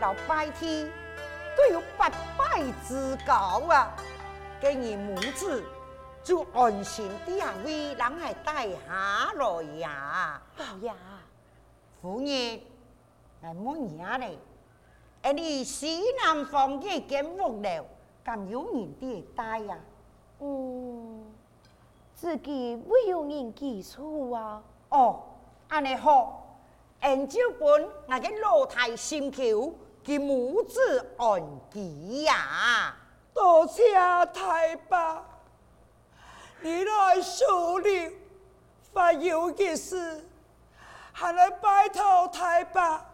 老拜天都有八拜之高啊，今日母子就安心地啊为人来带下来呀。老爷，夫人，系乜嘢呢？诶，你西南方嘅间屋了，咁有人啲带呀？嗯，自己会有人记错啊。哦，安尼好。按照本我嘅老太心求，佢母子安吉呀。多谢太爸，你来处理发有件事，还来拜托太爸，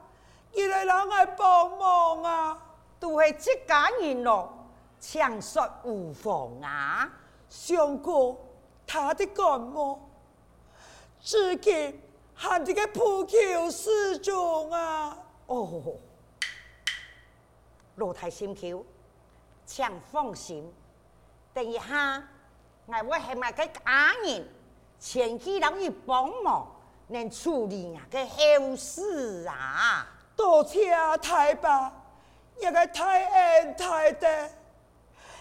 你来人来帮忙啊！都系这家人咯，强说无妨啊。相公，他的感冒，至今。喊这个不求示众啊！哦，老太心求，请放心。等一下，我会系咪个家人前期等于帮忙，能处理啊个后事啊？多谢太伯，一个太恩太德，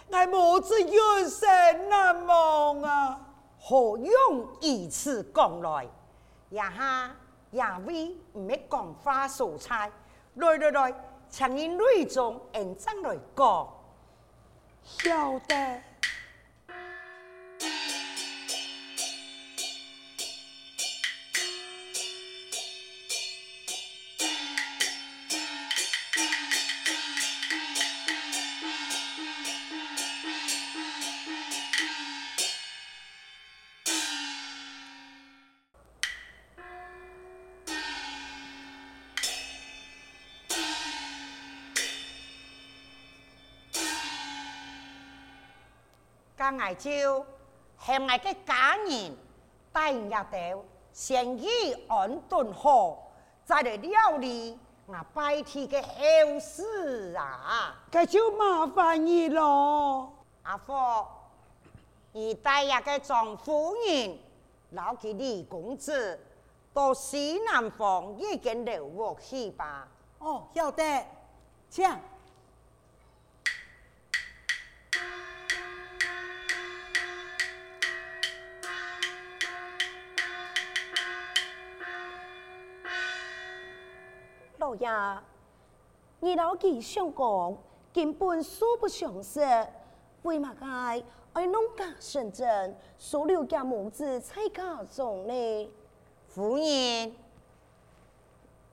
我母子永生难忘啊！何用以此讲来？呀哈，呀位唔系讲花蔬菜，来来来，请你内中认真来讲，晓得。家外就向我嘅家人带入到先去安顿好，再来料理我拜天嘅后事啊！咁就麻烦你咯，阿福，你带入嘅庄夫人，老吉李公子到西南方一间楼屋去吧。哦，晓得，请。老爷，你老吉想讲，根本说不相识，为嘛该爱弄假成真，收留家母子在家中呢？夫人，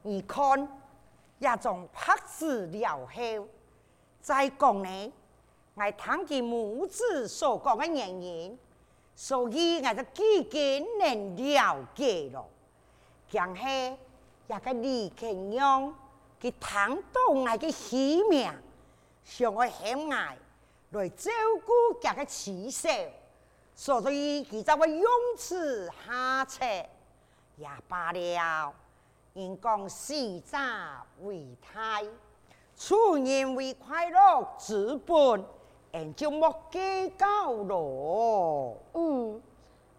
你看，也种拍子了后，再讲呢，我听见母子所讲嘅原因，所以我就几经能了解咯，讲系。也个李干阳，佢听到我嘅喜命，想我向爱来照顾佢嘅妻小，所以佢就会用此下策，也罢了。人讲死者为大，出人为快乐之本，人就莫计较咯。嗯，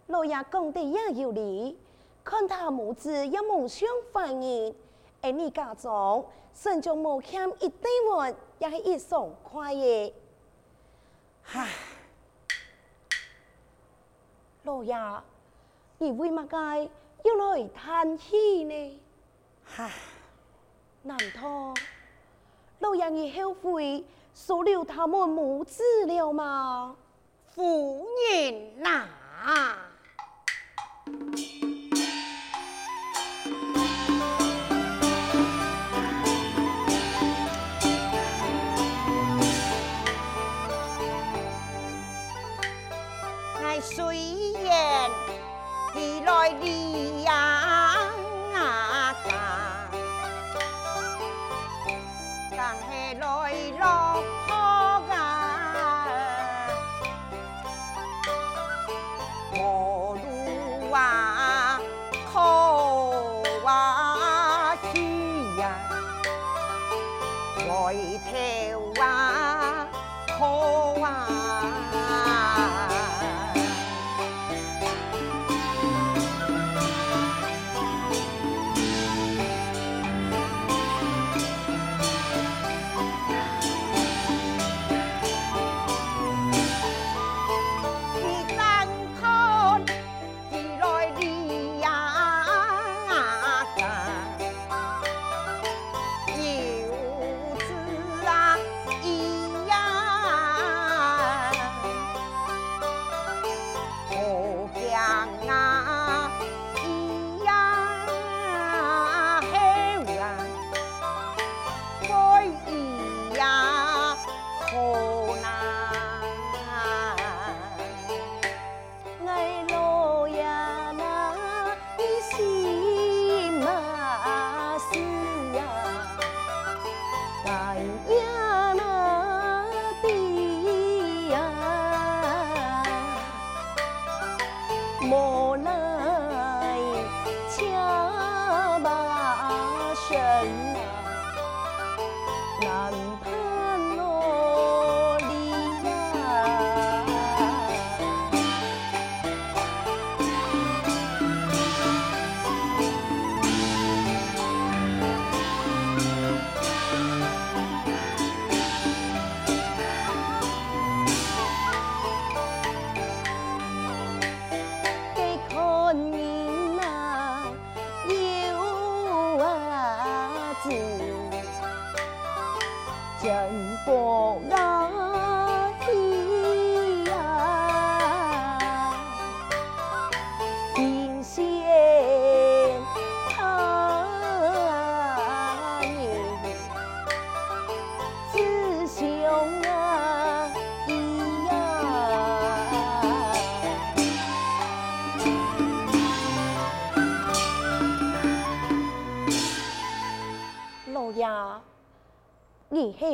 老爷讲得也有理。看他母子有梦想欢迎，而你家中甚至无欠一堆碗，也是一爽快耶。唉，老爷，你为乜该又来叹气呢？唉，难道老爷你后悔收留他们母子了吗？夫人呐。水烟，你来你呀。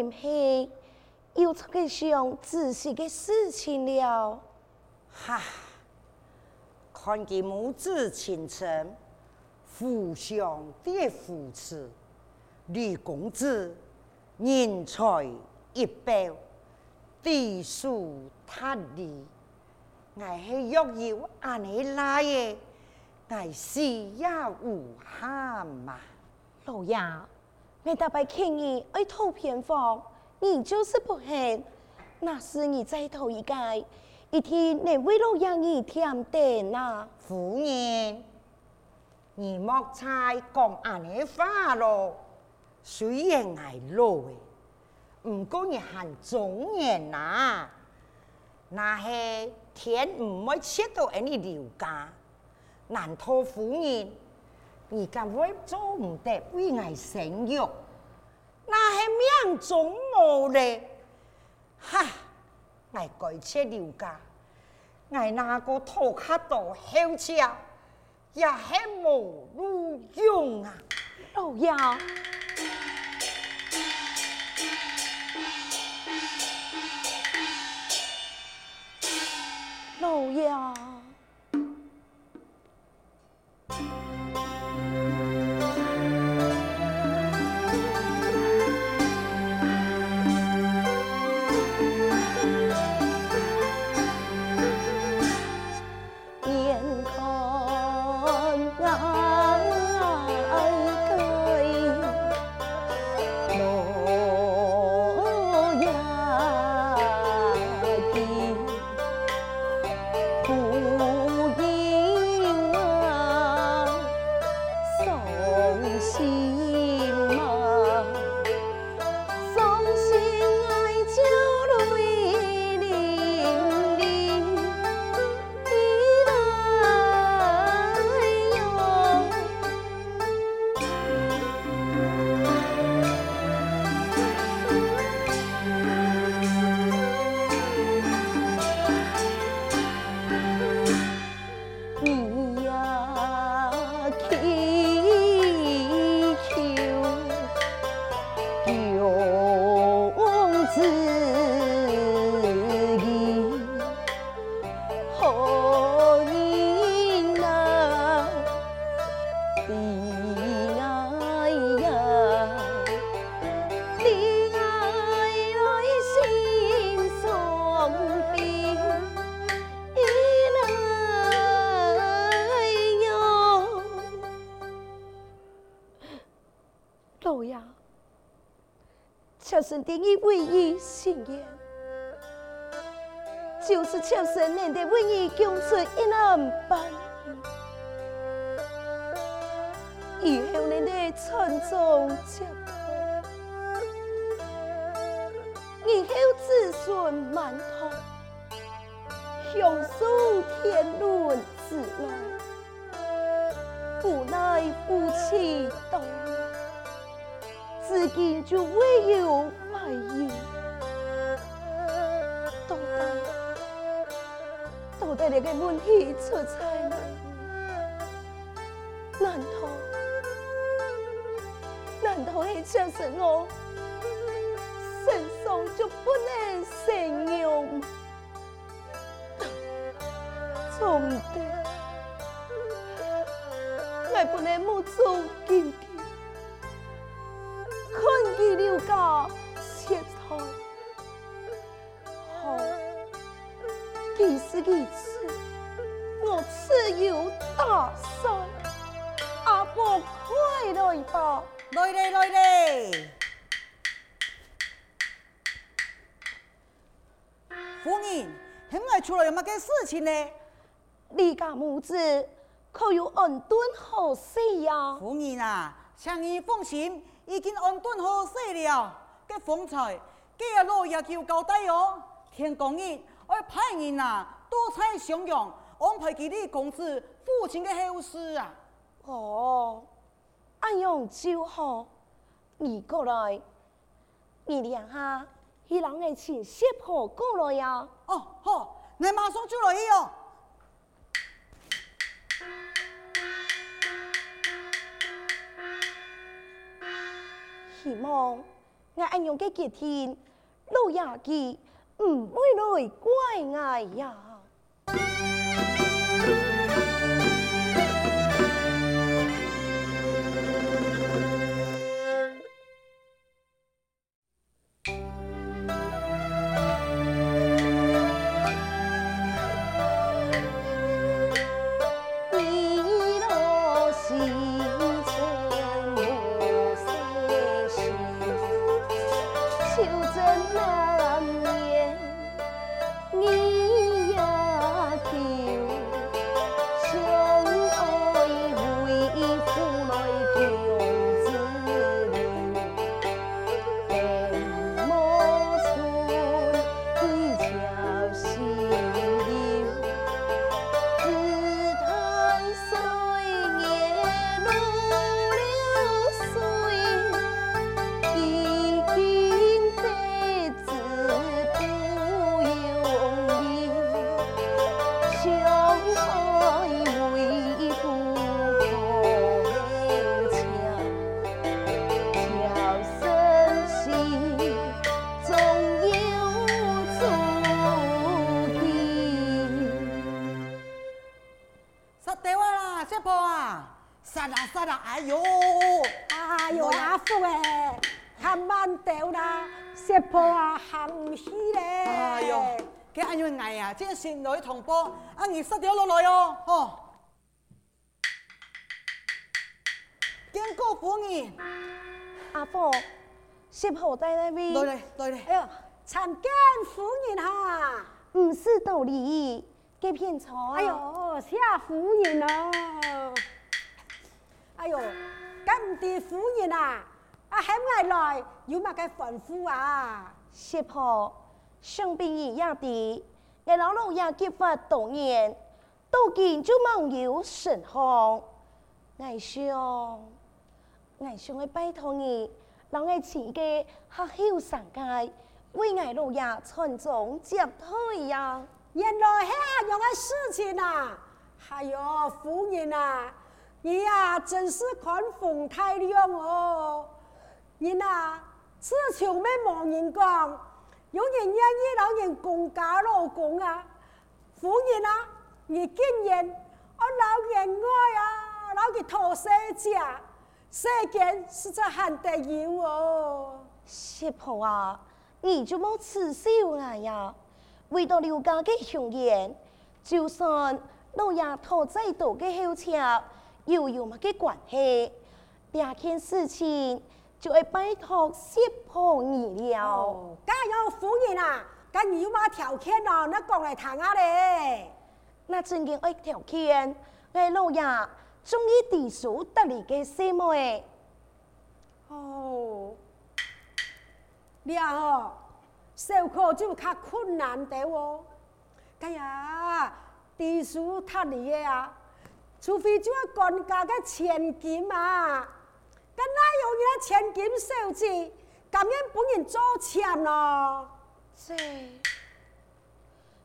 唔系又出去想仔细嘅事情了？哈！看见母子情深，互相的扶持，李公子人才一表，地书他理，我系若有安尼来嘅，我死也无憾嘛！老爷。我大伯劝你爱讨偏方，你就是不肯。那是你再讨一个，一天你为了让你添点呐。夫人，你莫再讲安尼话咯。虽然挨老诶，唔过你还中年呐。那系天唔会切到安尼留家，难道夫人？你敢会做唔得为爱生育？那系命中无嘞！哈，爱改切留家，爱那个土卡多好吃，也系无路用啊！老爷，老爷老爷。生的你唯一心愿，就是求神能的为你供出一男半，以后能的传宗接代，以后子孙满堂，享受天伦之乐，无奈夫妻动。至今就唯有怀疑，到底到底那个问题出在哪？难道难道那就是我事情呢？你家母子可有安顿好势呀？夫人啊，请你放心，已经安顿好势了。这方才，今日老爷就交代哦，天公爷要派人啊，多采襄阳，安排给你公子父亲的后事啊。哦，安样就好。你过来，你俩下，去让我请媳婆过来呀。哦，好，你马上就来哟。希望我安样嘅几天，老爷佢唔会来怪我呀。这先来同胞，阿姨失掉落来哦，哦。见过夫人，阿婆，媳妇在那边。来来来来，哎呦，参见夫人哈，唔是道理，给偏错。哎呦，谢夫人哦。哎呦，咁地夫人啊，啊喺外来有乜嘅吩咐啊？媳妇，生病一样的。我老老爷结婚多年，到今就冇有成行。我想，我想要拜托你，让我请个客后上街，为我老爷传宗接代呀。原来系这样的事情啊！哎呦，夫人啊，你呀、啊、真是宽宏大量哦。你啊，自从没冇人讲。有人愿意老人公家老公啊，夫人啊，你今年我老人爱啊，老给托世家，世间实在很得意哦。媳妇啊，你就冇耻笑我呀？为到刘家的雄言，就算老爷托再多的好车，又有么个关系？两件事情。就会拜托媳妇你了。哦，加油夫人啊！咁你有乜条件哦？你讲来听下咧。那真嘅爱条件，我老爷中意地书得嚟嘅什么诶？哦，你哦，授课就较困难啲哦。哎呀，地书得嚟嘅啊，除非就系官家嘅千金啊。咁哪有人千金小姐，甘愿帮人做钱咯？这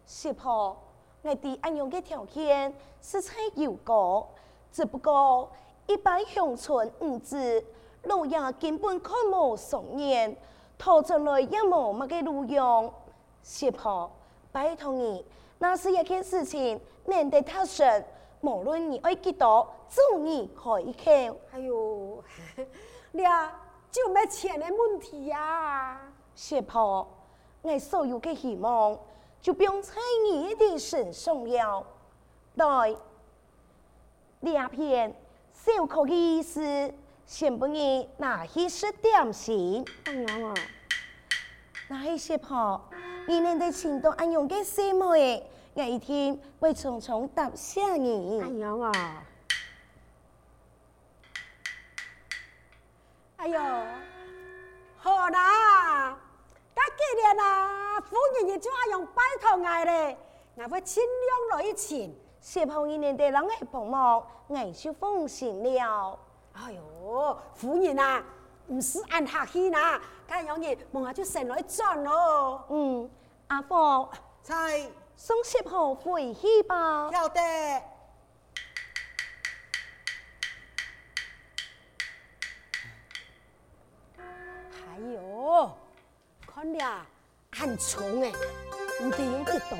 媳妇，我哋安样嘅条件是才有过，只不过一般乡村女子老爷根本看无双眼，讨出来也无乜嘅路用。媳妇，拜托你，那是一件事情，难得他生。无论你爱几多，祝你开口。哎呦，你啊，就没钱的问题呀、啊。媳妇，我所有的希望就不用在你的身上了。对，两片小可的意思，先不你拿去吃点心。啱啊！那些小婆，你能在青岛安用嘅什么诶？我一天会匆匆答谢你。哎呀啊！哎呦，好啦，咁今年啊，夫人亦就爱用拜托我咧，我会尽量来钱。小婆一年的人系帮忙，我就放心了。哎呦，夫人啊，唔是按客气啦，咁样嘢望下就成来赚咯。嗯，阿凤，菜送小婆回去吧。晓得。还有，看呀，很重哎，唔得有几多？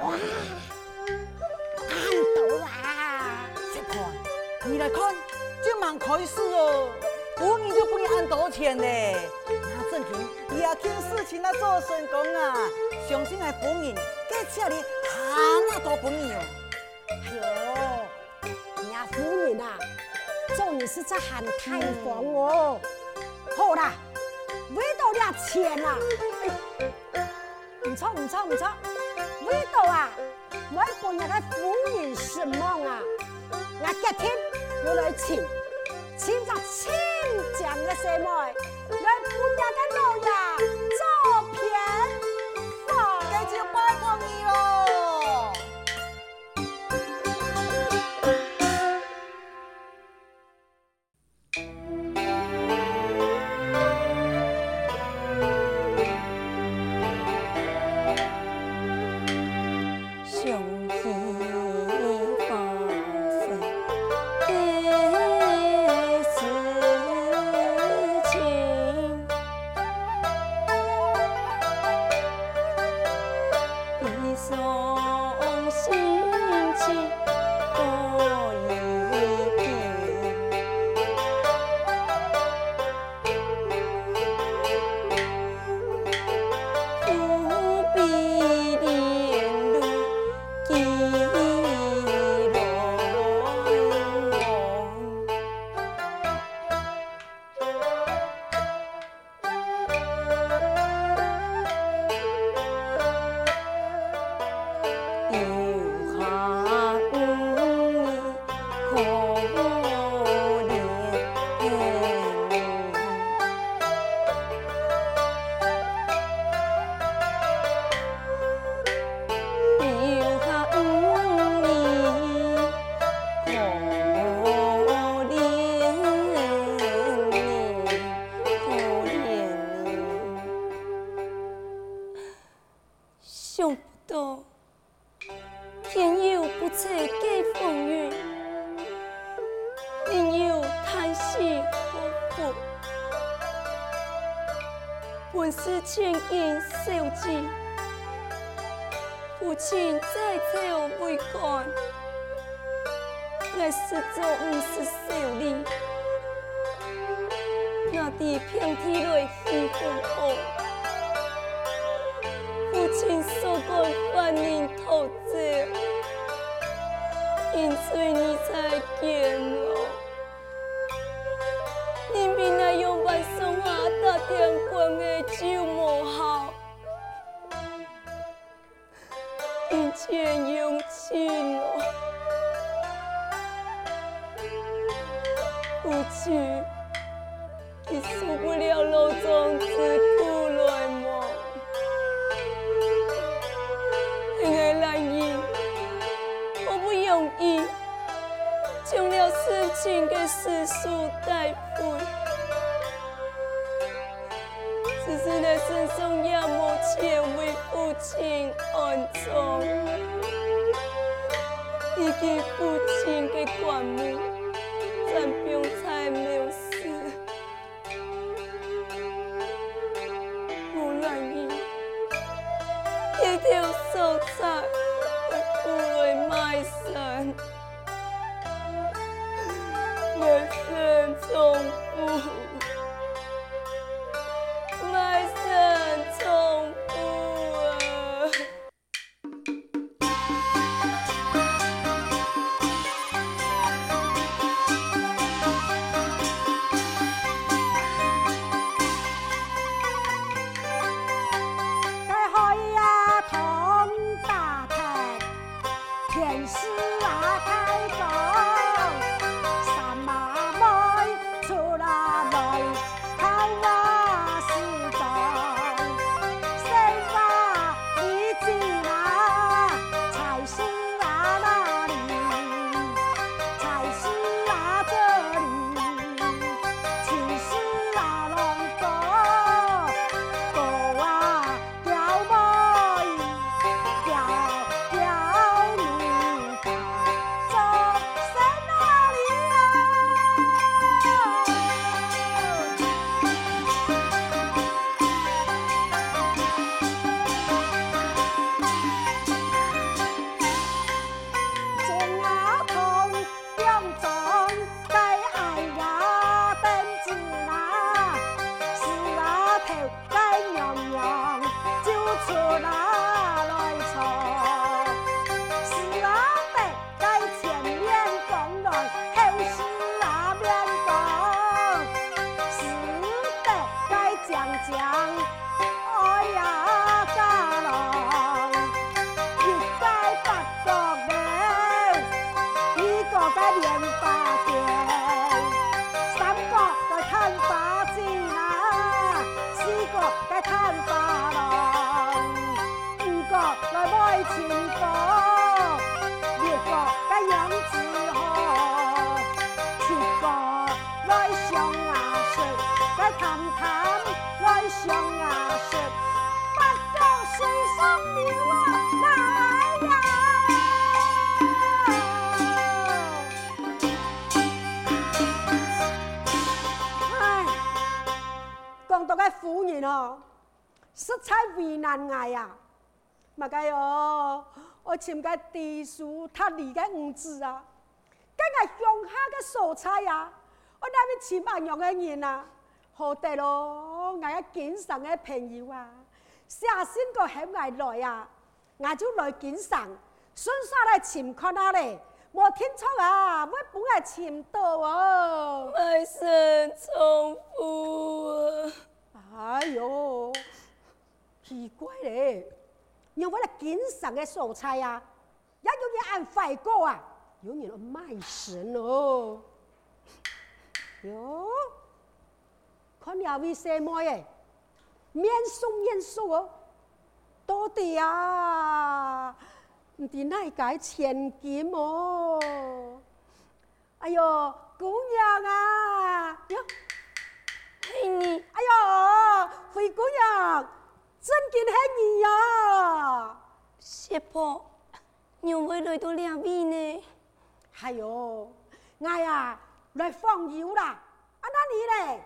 哇，很多啦！小婆，你来看，这蛮开始哦。夫人就不用按多钱呢。那正平你要件事情啊做成功啊，相信系夫人给家里很多本事哦。哎呦，呀夫人啊！终于是在喊太房哦，好啦，为到了钱啦，唔错唔错唔错，为到啊，我本日嘅夫人什么啊，我今天我来请，请咗千将嘅什么，来本日嘅我始终不是小利，那地平地内喜欢我，父亲所讲反应透彻，因此你才见我。天官的就无好，一切用尽了，父亲，你受不了老总之苦来吗？因为难以，我不容易，将了事情给世俗带回。只是那身上也没钱为父亲安葬，以及父亲的棺木，咱병 为难我呀。嘛该哟，我寻个地书他离个屋子啊，跟个乡下个蔬菜呀，我那边寻阿样个人啊，好得咯，我个经常个朋友啊，写信个喊我来啊，我就来经常，顺下来寻看下嘞，我听错啊，我本来寻到哦，卖身重复啊，哎呦，奇怪嘞。因为了经常的蔬菜呀，也有人按快过啊，有人卖神哦。哟，看两位什么耶？面熟面熟哦，到底啊？你的那个千金哦？哎呦，姑娘啊，哟，嘿你，哎呦，灰姑娘。真见黑你呀，媳婆，你会来到两边呢？哎哟，哎呀来放油啦，啊那你嘞？